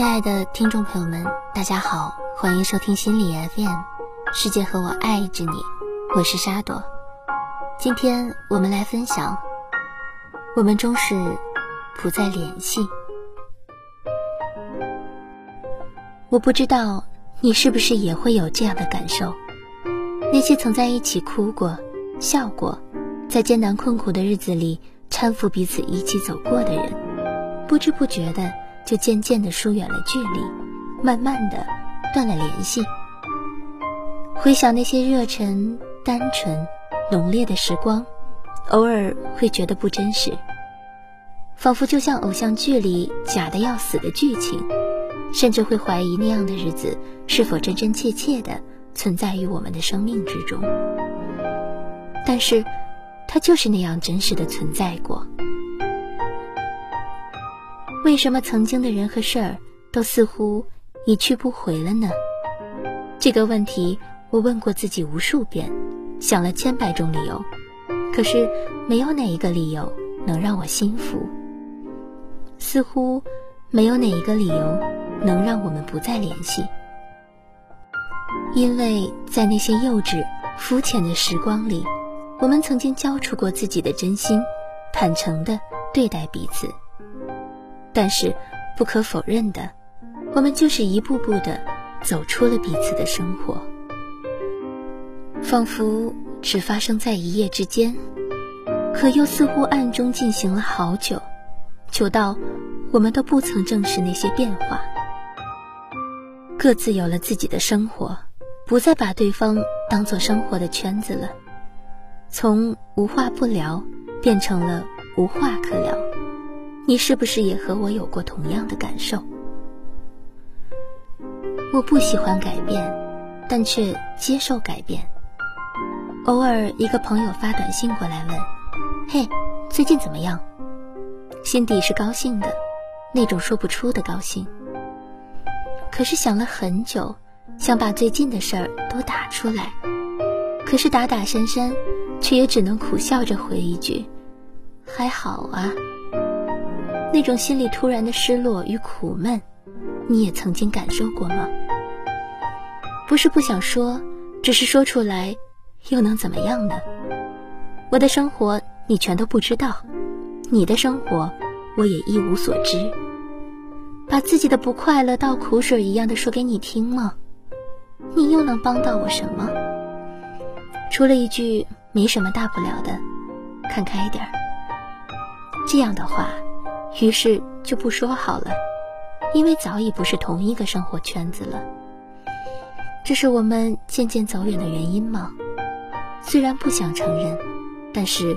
亲爱的听众朋友们，大家好，欢迎收听心理 FM，世界和我爱着你，我是沙朵。今天我们来分享，我们终是不再联系。我不知道你是不是也会有这样的感受，那些曾在一起哭过、笑过，在艰难困苦的日子里搀扶彼此一起走过的人，不知不觉的。就渐渐的疏远了距离，慢慢的断了联系。回想那些热忱、单纯、浓烈的时光，偶尔会觉得不真实，仿佛就像偶像剧里假的要死的剧情，甚至会怀疑那样的日子是否真真切切的存在于我们的生命之中。但是，它就是那样真实的存在过。为什么曾经的人和事儿都似乎一去不回了呢？这个问题我问过自己无数遍，想了千百种理由，可是没有哪一个理由能让我心服。似乎没有哪一个理由能让我们不再联系，因为在那些幼稚、肤浅的时光里，我们曾经交出过自己的真心，坦诚地对待彼此。但是，不可否认的，我们就是一步步的走出了彼此的生活，仿佛只发生在一夜之间，可又似乎暗中进行了好久，久到我们都不曾正视那些变化，各自有了自己的生活，不再把对方当做生活的圈子了，从无话不聊变成了无话可聊。你是不是也和我有过同样的感受？我不喜欢改变，但却接受改变。偶尔，一个朋友发短信过来问：“嘿，最近怎么样？”心底是高兴的，那种说不出的高兴。可是想了很久，想把最近的事儿都打出来，可是打打删删，却也只能苦笑着回一句：“还好啊。”那种心里突然的失落与苦闷，你也曾经感受过吗？不是不想说，只是说出来，又能怎么样呢？我的生活你全都不知道，你的生活我也一无所知。把自己的不快乐倒苦水一样的说给你听吗？你又能帮到我什么？除了一句没什么大不了的，看开点儿。这样的话。于是就不说好了，因为早已不是同一个生活圈子了。这是我们渐渐走远的原因吗？虽然不想承认，但是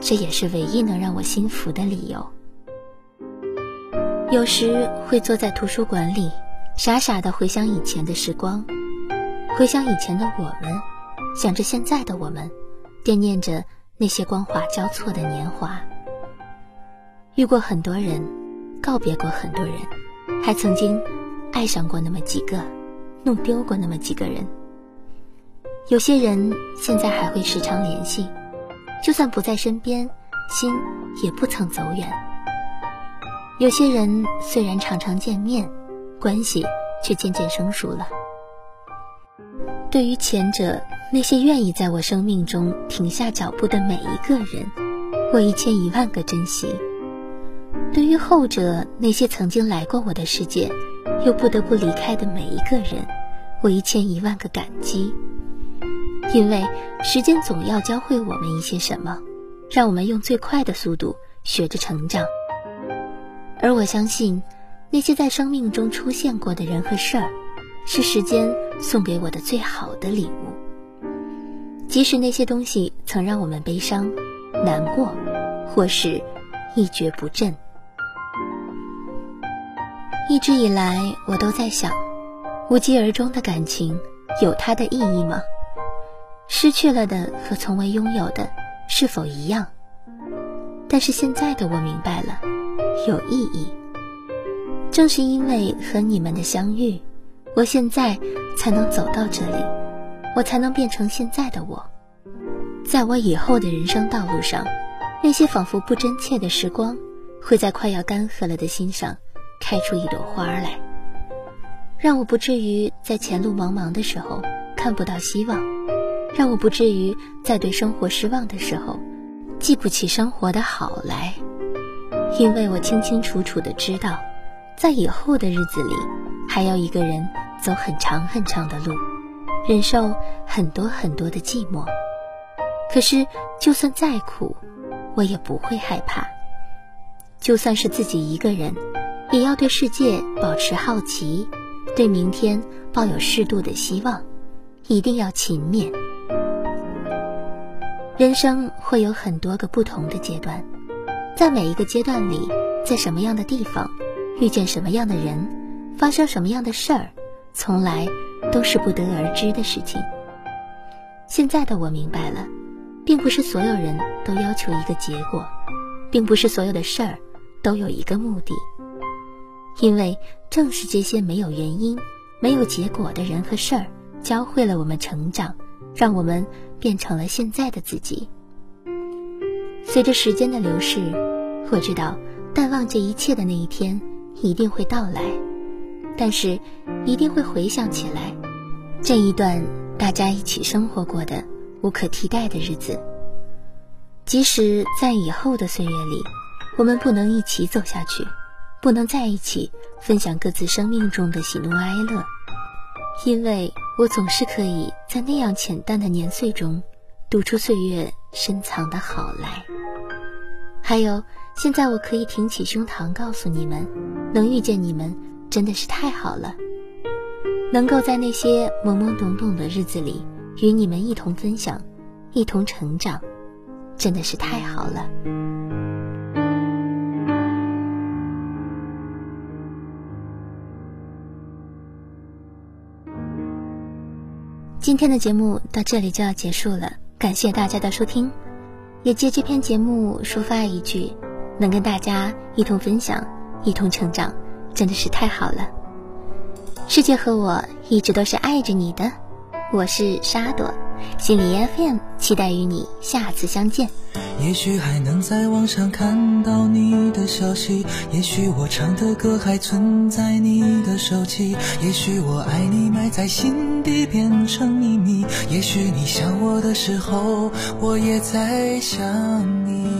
这也是唯一能让我心服的理由。有时会坐在图书馆里，傻傻的回想以前的时光，回想以前的我们，想着现在的我们，惦念着那些光华交错的年华。遇过很多人，告别过很多人，还曾经爱上过那么几个，弄丢过那么几个人。有些人现在还会时常联系，就算不在身边，心也不曾走远。有些人虽然常常见面，关系却渐渐生疏了。对于前者，那些愿意在我生命中停下脚步的每一个人，我一千一万个珍惜。对于后者，那些曾经来过我的世界，又不得不离开的每一个人，我一千一万个感激。因为时间总要教会我们一些什么，让我们用最快的速度学着成长。而我相信，那些在生命中出现过的人和事儿，是时间送给我的最好的礼物。即使那些东西曾让我们悲伤、难过，或是一蹶不振。一直以来，我都在想，无疾而终的感情有它的意义吗？失去了的和从未拥有的是否一样？但是现在的我明白了，有意义。正是因为和你们的相遇，我现在才能走到这里，我才能变成现在的我。在我以后的人生道路上，那些仿佛不真切的时光，会在快要干涸了的心上。开出一朵花来。让我不至于在前路茫茫的时候看不到希望，让我不至于在对生活失望的时候记不起生活的好来。因为我清清楚楚的知道，在以后的日子里，还要一个人走很长很长的路，忍受很多很多的寂寞。可是，就算再苦，我也不会害怕。就算是自己一个人，也要对世界保持好奇，对明天抱有适度的希望，一定要勤勉。人生会有很多个不同的阶段。在每一个阶段里，在什么样的地方，遇见什么样的人，发生什么样的事儿，从来都是不得而知的事情。现在的我明白了，并不是所有人都要求一个结果，并不是所有的事儿都有一个目的，因为正是这些没有原因、没有结果的人和事儿，教会了我们成长，让我们变成了现在的自己。随着时间的流逝，我知道淡忘这一切的那一天一定会到来，但是一定会回想起来这一段大家一起生活过的无可替代的日子。即使在以后的岁月里，我们不能一起走下去，不能在一起分享各自生命中的喜怒哀乐，因为我总是可以在那样浅淡的年岁中，读出岁月深藏的好来。还有，现在我可以挺起胸膛告诉你们，能遇见你们真的是太好了。能够在那些懵懵懂懂的日子里与你们一同分享，一同成长，真的是太好了。今天的节目到这里就要结束了，感谢大家的收听。也借这篇节目抒发一句，能跟大家一同分享、一同成长，真的是太好了。世界和我一直都是爱着你的，我是沙朵，心理 FM，期待与你下次相见。也许还能在网上看到你的消息，也许我唱的歌还存在你的手机，也许我爱你埋在心底变成秘密，也许你想我的时候，我也在想你。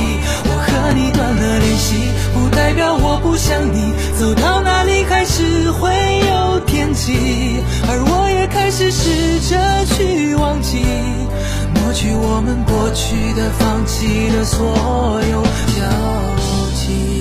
想你。走到哪里还是会有惦记，而我也开始试着去忘记，抹去我们过去的、放弃的所有交集。